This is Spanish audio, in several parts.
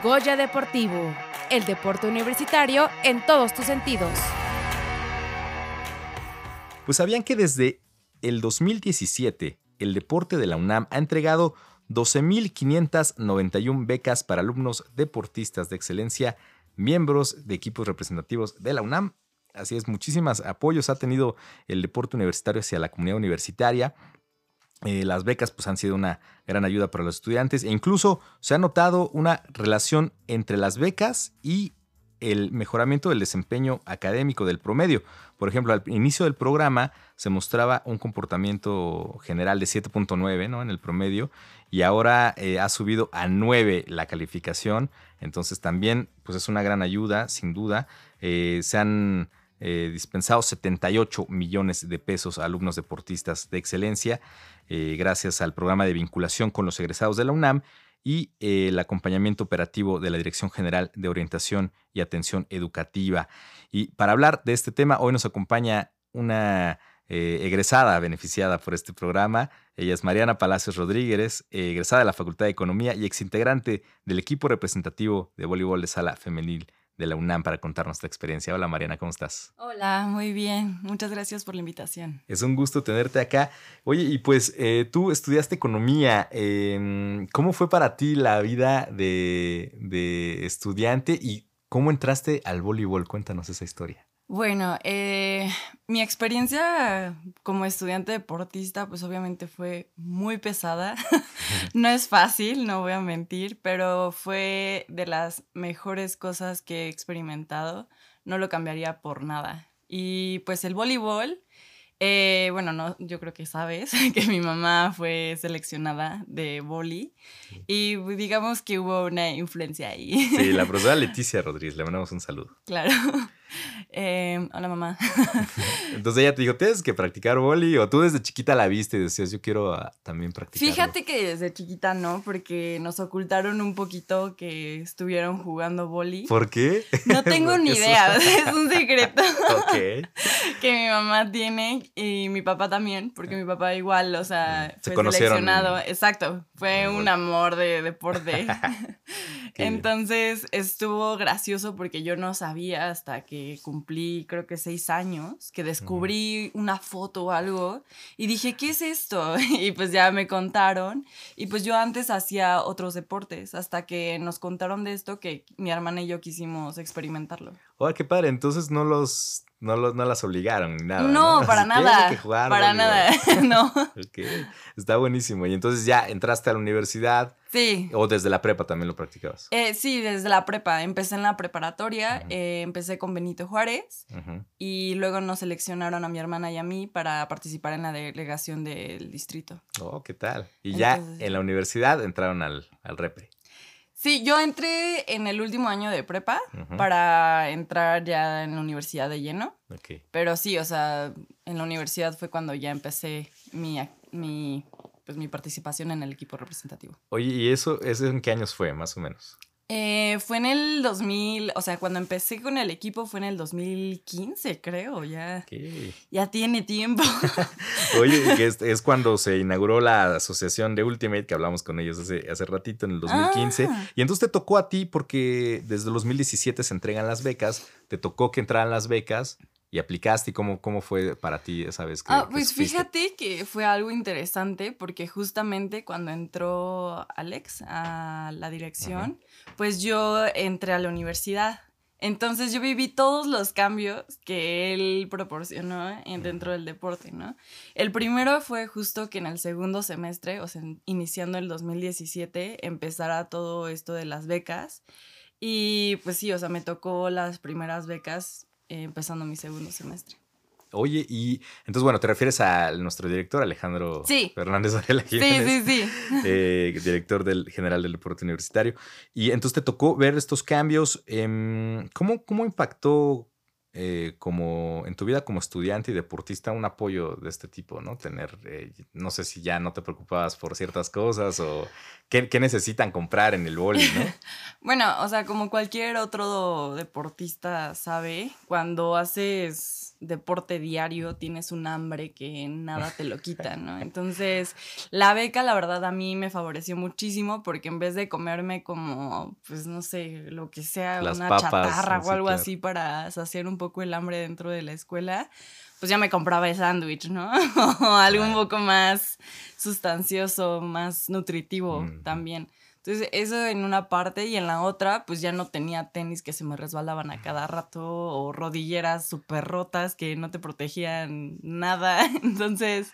Goya Deportivo, el deporte universitario en todos tus sentidos. Pues sabían que desde el 2017 el deporte de la UNAM ha entregado 12.591 becas para alumnos deportistas de excelencia, miembros de equipos representativos de la UNAM. Así es, muchísimos apoyos ha tenido el deporte universitario hacia la comunidad universitaria. Eh, las becas pues, han sido una gran ayuda para los estudiantes e incluso se ha notado una relación entre las becas y el mejoramiento del desempeño académico del promedio. Por ejemplo, al inicio del programa se mostraba un comportamiento general de 7.9 ¿no? en el promedio y ahora eh, ha subido a 9 la calificación. Entonces también pues es una gran ayuda, sin duda. Eh, se han eh, dispensado 78 millones de pesos a alumnos deportistas de excelencia eh, gracias al programa de vinculación con los egresados de la UNAM y eh, el acompañamiento operativo de la Dirección General de Orientación y Atención Educativa. Y para hablar de este tema, hoy nos acompaña una egresada beneficiada por este programa. Ella es Mariana Palacios Rodríguez, egresada de la Facultad de Economía y exintegrante del equipo representativo de voleibol de sala femenil de la UNAM para contarnos esta experiencia. Hola Mariana, ¿cómo estás? Hola, muy bien. Muchas gracias por la invitación. Es un gusto tenerte acá. Oye, y pues eh, tú estudiaste economía. Em, ¿Cómo fue para ti la vida de, de estudiante y cómo entraste al voleibol? Cuéntanos esa historia. Bueno, eh, mi experiencia como estudiante deportista, pues obviamente fue muy pesada. no es fácil, no voy a mentir, pero fue de las mejores cosas que he experimentado. No lo cambiaría por nada. Y pues el voleibol, eh, bueno, no, yo creo que sabes que mi mamá fue seleccionada de boli y digamos que hubo una influencia ahí. Sí, la profesora Leticia Rodríguez, le mandamos un saludo. Claro. Eh, hola mamá. Entonces ella te dijo, tienes que practicar boli o tú desde chiquita la viste y decías, yo quiero ah, también practicar. Fíjate que desde chiquita no, porque nos ocultaron un poquito que estuvieron jugando boli. ¿Por qué? No tengo ni idea, es un secreto que mi mamá tiene y mi papá también, porque mi papá igual, o sea, Se fue seleccionado. Exacto, fue un amor de deporte. Entonces estuvo gracioso porque yo no sabía hasta que cumplí creo que seis años, que descubrí una foto o algo y dije, ¿qué es esto? Y pues ya me contaron y pues yo antes hacía otros deportes hasta que nos contaron de esto que mi hermana y yo quisimos experimentarlo. ¡Oh, qué padre! Entonces no los no, no las obligaron ni nada. No, para nada. para nada, no. Está buenísimo. Y entonces ya entraste a la universidad. Sí. ¿O desde la prepa también lo practicabas? Eh, sí, desde la prepa. Empecé en la preparatoria, eh, empecé con Benito Juárez y luego nos seleccionaron a mi hermana y a mí para participar en la delegación del distrito. Oh, ¿qué tal? Y ya en la universidad entraron al, al repre. Sí, yo entré en el último año de prepa para entrar ya en la universidad de lleno. Pero sí, o sea, en la universidad fue cuando ya empecé mi, mi, pues, mi participación en el equipo representativo. Oye, ¿y eso, eso en qué años fue, más o menos? Eh, fue en el 2000, o sea, cuando empecé con el equipo fue en el 2015, creo, ya. Ya tiene tiempo. Oye, que es, cuando se inauguró la asociación de Ultimate, que hablamos con ellos hace, hace ratito, en el 2015. Ah. Y entonces te tocó a ti, porque desde el 2017 se entregan las becas, te tocó que entraran las becas y aplicaste y cómo, cómo fue para ti esa vez que... Ah, pues fíjate que fue algo interesante porque justamente cuando entró Alex a la dirección, pues yo entré a la universidad. Entonces yo viví todos los cambios que él proporcionó dentro del deporte, ¿no? El primero fue justo que en el segundo semestre, o sea, iniciando el 2017, empezara todo esto de las becas. Y pues sí, o sea, me tocó las primeras becas eh, empezando mi segundo semestre. Oye, y entonces, bueno, te refieres a nuestro director, Alejandro Fernández Varela Sí, sí, sí. Eh, director del general del deporte universitario. Y entonces te tocó ver estos cambios. Em, ¿cómo, ¿Cómo impactó eh, como en tu vida como estudiante y deportista un apoyo de este tipo, ¿no? Tener, no sé si ya no te preocupabas por ciertas cosas o qué, qué necesitan comprar en el boli, ¿no? bueno, o sea, como cualquier otro deportista sabe, cuando haces deporte diario, tienes un hambre que nada te lo quita, ¿no? Entonces, la beca, la verdad, a mí me favoreció muchísimo porque en vez de comerme como, pues no sé, lo que sea, una chatarra o algo así para saciar un poco el hambre dentro de la escuela, pues ya me compraba el sándwich, ¿no? o algo un poco más sustancioso, más nutritivo también. Entonces, eso en una parte y en la otra, pues ya no tenía tenis que se me resbalaban a cada rato o rodilleras súper rotas que no te protegían nada. Entonces,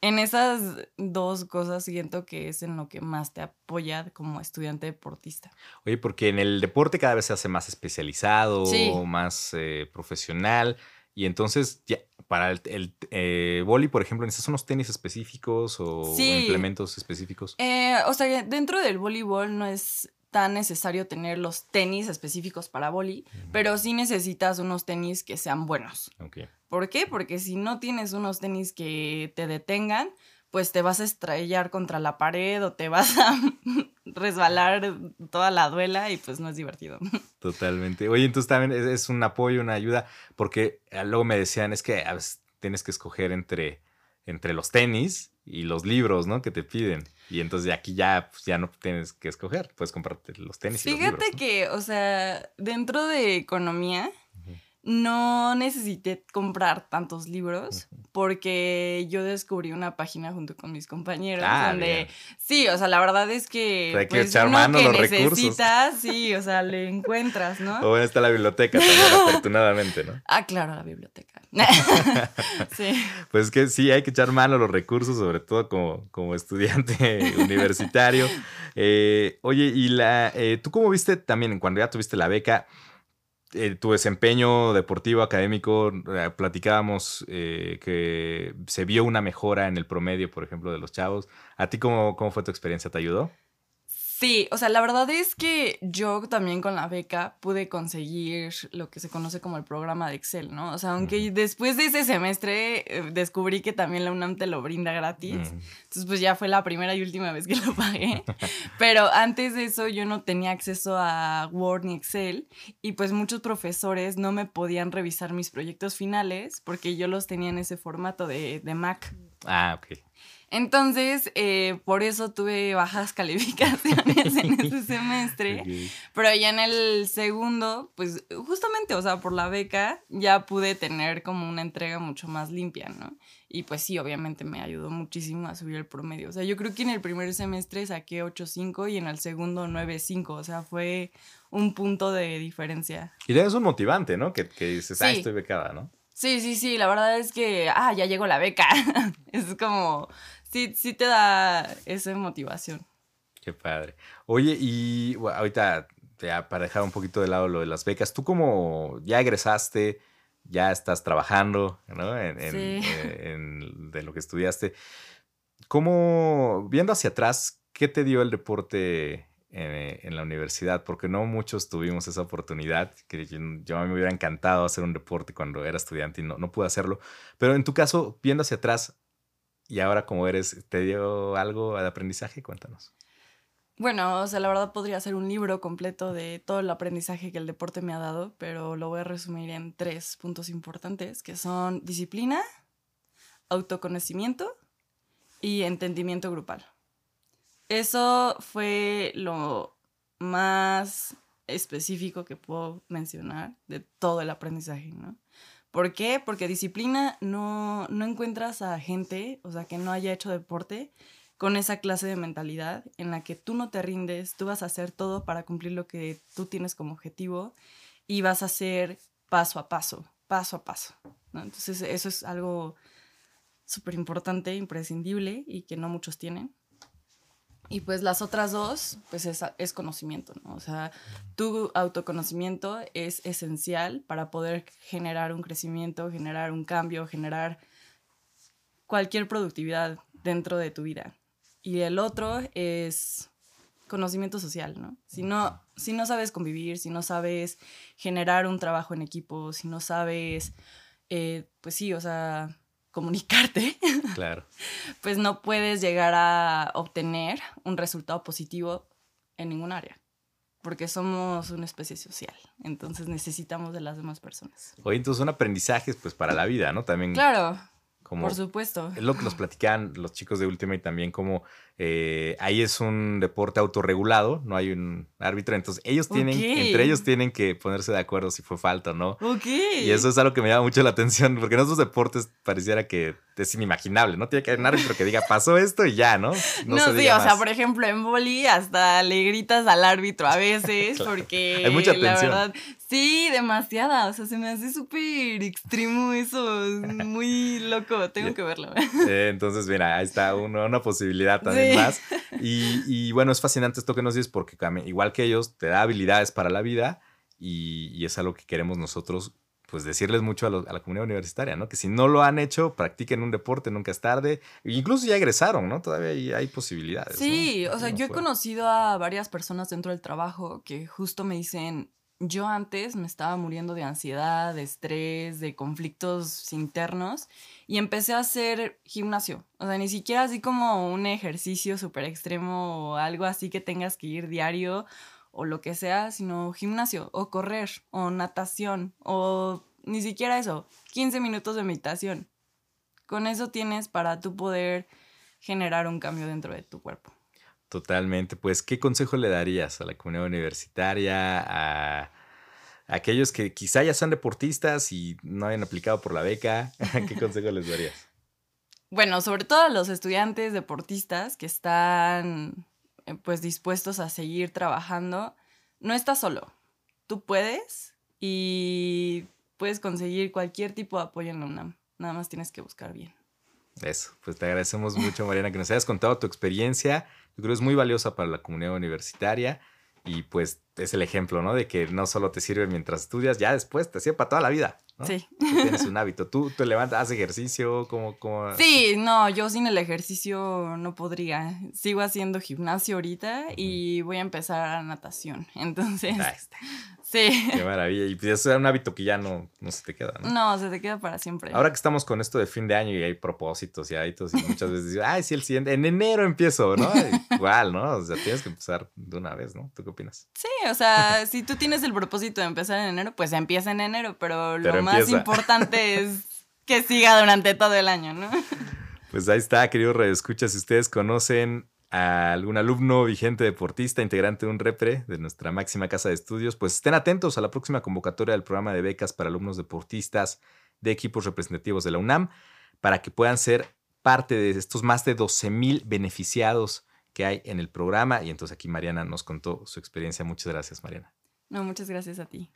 en esas dos cosas siento que es en lo que más te apoya como estudiante deportista. Oye, porque en el deporte cada vez se hace más especializado, más eh, profesional. Y entonces, ya, para el, el eh, boli, por ejemplo, ¿necesitas unos tenis específicos o, implementos específicos? Eh, o sea, dentro del voleibol no es tan necesario tener los tenis específicos para boli, pero sí necesitas unos tenis que sean buenos. ¿Por qué? Porque si no tienes unos tenis que te detengan, pues te vas a estrellar contra la pared o te vas a resbalar toda la duela y pues no es divertido. Totalmente. Oye, entonces también es, un apoyo, una ayuda, porque ah, luego me decían, es que a veces tienes que escoger entre, entre los tenis y los libros, ¿no? Que te piden. Y entonces aquí ya, pues, ya no tienes que escoger, puedes comprarte los tenis. Fíjate y los libros, que, o sea, dentro de economía, no necesité comprar tantos libros porque yo descubrí una página junto con mis compañeros ah, donde sí, o sea, la verdad es que hay que pues, echar mano los necesitas, sí, o sea, le encuentras, ¿no? O bueno, está la biblioteca también, afortunadamente, ¿no? Ah, claro, la biblioteca. sí. Pues que sí, hay que echar mano a los recursos, sobre todo como, como estudiante universitario. Eh, oye, y la, eh, ¿tú cómo viste también cuando ya tuviste la beca? Eh, tu desempeño deportivo, académico, eh, platicábamos eh, que se vio una mejora en el promedio, por ejemplo, de los chavos. ¿A ti cómo, cómo fue tu experiencia? ¿Te ayudó? Sí, o sea, la verdad es que yo también con la beca pude conseguir lo que se conoce como el programa de Excel, ¿no? O sea, aunque después de ese semestre eh, descubrí que también la UNAM te lo brinda gratis, entonces pues ya fue la primera y última vez que lo pagué, pero antes de eso yo no tenía acceso a Word ni Excel y pues muchos profesores no me podían revisar mis proyectos finales porque yo los tenía en ese formato de, de Mac. Ah, ok. Entonces, eh, por eso tuve bajas calificaciones en ese semestre. Pero ya en el segundo, pues justamente, o sea, por la beca, ya pude tener como una entrega mucho más limpia, ¿no? Y pues sí, obviamente me ayudó muchísimo a subir el promedio. O sea, yo creo que en el primer semestre saqué 8.5 y en el segundo 9.5. O sea, fue un punto de diferencia. Y es un motivante, ¿no? Que, que dices, ah, estoy becada, ¿no? Sí, sí, sí, la verdad es que, ah, ya llegó la beca. es como, sí, sí te da esa motivación. Qué padre. Oye, y ahorita, para dejar un poquito de lado lo de las becas, tú como ya egresaste, ya estás trabajando, ¿no? En, eh, de lo que estudiaste. ¿Cómo, viendo hacia atrás, qué te dio el deporte eh, en, la universidad, porque no muchos tuvimos esa oportunidad, que yo, mí me hubiera encantado hacer un deporte cuando era estudiante y no, no pude hacerlo, pero en tu caso, viendo hacia atrás y ahora como eres, ¿te dio algo de aprendizaje? Cuéntanos. Bueno, o sea, la verdad podría ser un libro completo de todo el aprendizaje que el deporte me ha dado, pero lo voy a resumir en tres puntos importantes, que son disciplina, autoconocimiento y entendimiento grupal. Eso fue lo más específico que puedo mencionar de todo el aprendizaje, ¿no? ¿Por qué? Porque disciplina no, no encuentras a gente, o sea, que no haya hecho deporte con esa clase de mentalidad en la que tú no te rindes, tú vas a hacer todo para cumplir lo que tú tienes como objetivo y vas a hacer paso a paso, paso a paso. Entonces eso es algo súper importante, imprescindible y que no muchos tienen. Y pues las otras dos, pues es, es, conocimiento, ¿no? O sea, tu autoconocimiento es esencial para poder generar un crecimiento, generar un cambio, generar cualquier productividad dentro de tu vida. Y el otro es conocimiento social, ¿no? Si no, si no sabes convivir, si no sabes generar un trabajo en equipo, si no sabes, eh, pues sí, o sea, comunicarte, claro. pues no puedes llegar a obtener un resultado positivo en ningún área. porque somos una especie social, entonces necesitamos de las demás personas. Oye, entonces son aprendizajes pues para la vida, ¿no? También. Claro. por supuesto. Es lo que nos platican los chicos de Ultimate también, como eh, ahí es un deporte autorregulado, no hay un árbitro, entonces ellos tienen, entre ellos tienen que ponerse de acuerdo si fue falta o no. Ok. Y eso es algo que me llama mucho la atención, porque en otros deportes pareciera que es inimaginable, ¿no? Tiene que haber un árbitro que diga, pasó esto y ya, ¿no? No, sí, o sea, por ejemplo, en boli hasta le gritas al árbitro a veces, porque hay mucha tensión. la verdad, sí, demasiada, o sea, se me hace súper extremo eso, muy loco, tengo que verlo. Eh, entonces, mira, ahí está una posibilidad también más. Y, bueno, es fascinante esto que nos dices porque igual que ellos, te da habilidades para la vida y, es algo que queremos nosotros pues decirles mucho a, la comunidad universitaria, ¿no? Que si no lo han hecho, practiquen un deporte, nunca es tarde. Incluso ya egresaron, ¿no? Todavía hay, posibilidades. Sí, o sea, yo he conocido a varias personas dentro del trabajo que justo me dicen, yo antes me estaba muriendo de ansiedad, de estrés, de conflictos internos y empecé a hacer gimnasio. O sea, ni siquiera así como un ejercicio súper extremo o algo así que tengas que ir diario o lo que sea, sino gimnasio o correr o natación o ni siquiera eso, 15 minutos de meditación. Con eso tienes para tú poder generar un cambio dentro de tu cuerpo. Totalmente. Pues, ¿qué consejo le darías a la comunidad universitaria, a, aquellos que quizá ya son deportistas y no hayan aplicado por la beca? ¿Qué consejo les darías? Bueno, sobre todo a los estudiantes deportistas que están eh, pues dispuestos a seguir trabajando, no estás solo. Tú puedes y puedes conseguir cualquier tipo de apoyo en la UNAM. Nada más tienes que buscar bien. Eso, pues te agradecemos mucho, Mariana, que nos hayas contado tu experiencia yo creo que es muy valiosa para la comunidad universitaria y pues es el ejemplo, ¿no? De que no solo te sirve mientras estudias, ya después te sirve para toda la vida. ¿no? Sí. tienes un hábito. ¿Tú te levantas, haces ejercicio? ¿Cómo, cómo... Sí, no, yo sin el ejercicio no podría. Sigo haciendo gimnasio ahorita y voy a empezar a natación. Entonces, Sí. Qué maravilla. Y pues eso es un hábito que ya no, no se te queda, ¿no? No, se te queda para siempre. Ahora que estamos con esto de fin de año y hay propósitos y hábitos, y muchas veces digo, ay, sí, el siguiente, en enero empiezo, ¿no? Igual, ¿no? O sea, tienes que empezar de una vez, ¿no? ¿Tú qué opinas? Sí, o sea, si tú tienes el propósito de empezar en enero, pues empieza en enero, pero lo más importante es que siga durante todo el año, ¿no? Pues ahí está, queridos redescuchas. Si ustedes conocen a algún alumno vigente deportista, integrante de un repre de nuestra máxima casa de estudios, pues estén atentos a la próxima convocatoria del programa de becas para alumnos deportistas de equipos representativos de la UNAM para que puedan ser parte de estos más de 12 mil beneficiados que hay en el programa. Y entonces aquí Mariana nos contó su experiencia. Muchas gracias, Mariana. No, muchas gracias a ti.